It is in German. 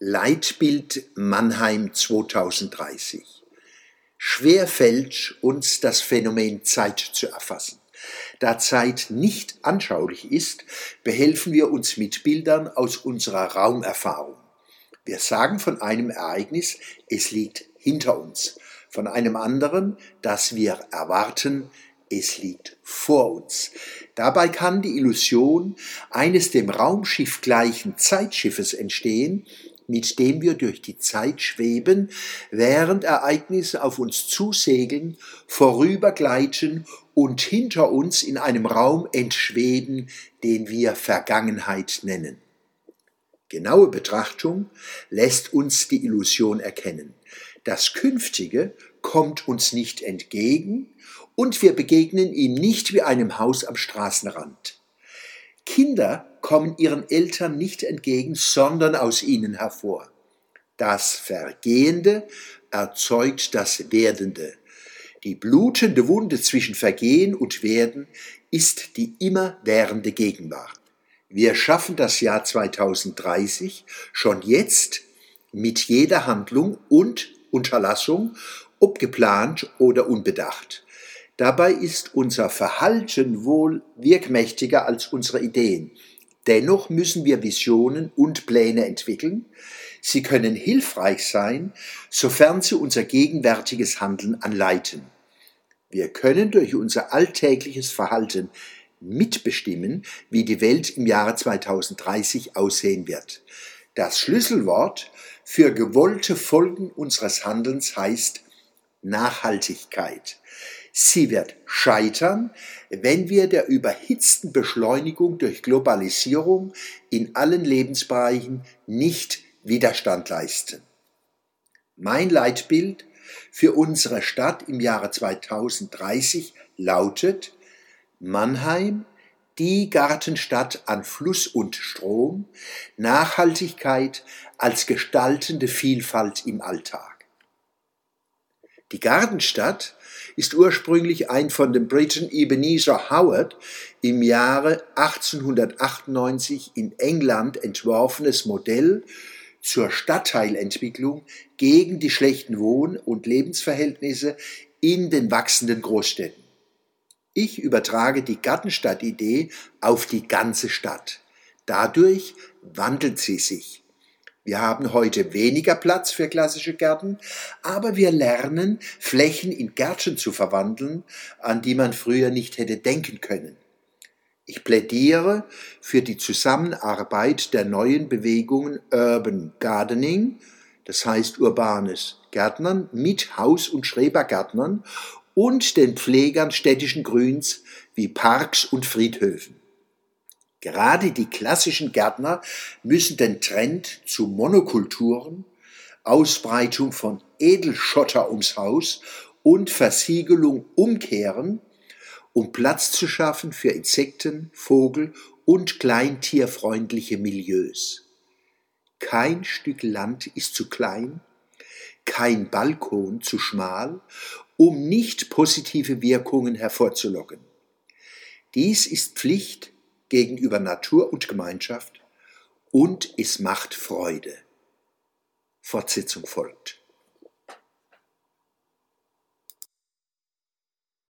Leitbild Mannheim 2030. Schwer fällt uns das Phänomen Zeit zu erfassen. Da Zeit nicht anschaulich ist, behelfen wir uns mit Bildern aus unserer Raumerfahrung. Wir sagen von einem Ereignis, es liegt hinter uns, von einem anderen, das wir erwarten, es liegt vor uns. Dabei kann die Illusion eines dem Raumschiff gleichen Zeitschiffes entstehen, mit dem wir durch die Zeit schweben, während Ereignisse auf uns zusegeln, vorübergleiten und hinter uns in einem Raum entschweben, den wir Vergangenheit nennen. Genaue Betrachtung lässt uns die Illusion erkennen. Das Künftige kommt uns nicht entgegen und wir begegnen ihm nicht wie einem Haus am Straßenrand. Kinder kommen ihren Eltern nicht entgegen, sondern aus ihnen hervor. Das Vergehende erzeugt das Werdende. Die blutende Wunde zwischen Vergehen und Werden ist die immerwährende Gegenwart. Wir schaffen das Jahr 2030 schon jetzt mit jeder Handlung und Unterlassung, ob geplant oder unbedacht. Dabei ist unser Verhalten wohl wirkmächtiger als unsere Ideen. Dennoch müssen wir Visionen und Pläne entwickeln. Sie können hilfreich sein, sofern sie unser gegenwärtiges Handeln anleiten. Wir können durch unser alltägliches Verhalten mitbestimmen, wie die Welt im Jahre 2030 aussehen wird. Das Schlüsselwort für gewollte Folgen unseres Handelns heißt Nachhaltigkeit. Sie wird scheitern, wenn wir der überhitzten Beschleunigung durch Globalisierung in allen Lebensbereichen nicht Widerstand leisten. Mein Leitbild für unsere Stadt im Jahre 2030 lautet Mannheim, die Gartenstadt an Fluss und Strom, Nachhaltigkeit als gestaltende Vielfalt im Alltag. Die Gartenstadt ist ursprünglich ein von dem Briten Ebenezer Howard im Jahre 1898 in England entworfenes Modell zur Stadtteilentwicklung gegen die schlechten Wohn- und Lebensverhältnisse in den wachsenden Großstädten. Ich übertrage die Gartenstadtidee auf die ganze Stadt. Dadurch wandelt sie sich. Wir haben heute weniger Platz für klassische Gärten, aber wir lernen, Flächen in Gärtchen zu verwandeln, an die man früher nicht hätte denken können. Ich plädiere für die Zusammenarbeit der neuen Bewegungen Urban Gardening, das heißt urbanes Gärtnern, mit Haus- und Schrebergärtnern und den Pflegern städtischen Grüns wie Parks und Friedhöfen. Gerade die klassischen Gärtner müssen den Trend zu Monokulturen, Ausbreitung von Edelschotter ums Haus und Versiegelung umkehren, um Platz zu schaffen für Insekten, Vogel und kleintierfreundliche Milieus. Kein Stück Land ist zu klein, kein Balkon zu schmal, um nicht positive Wirkungen hervorzulocken. Dies ist Pflicht gegenüber Natur und Gemeinschaft und es macht Freude. Fortsetzung folgt.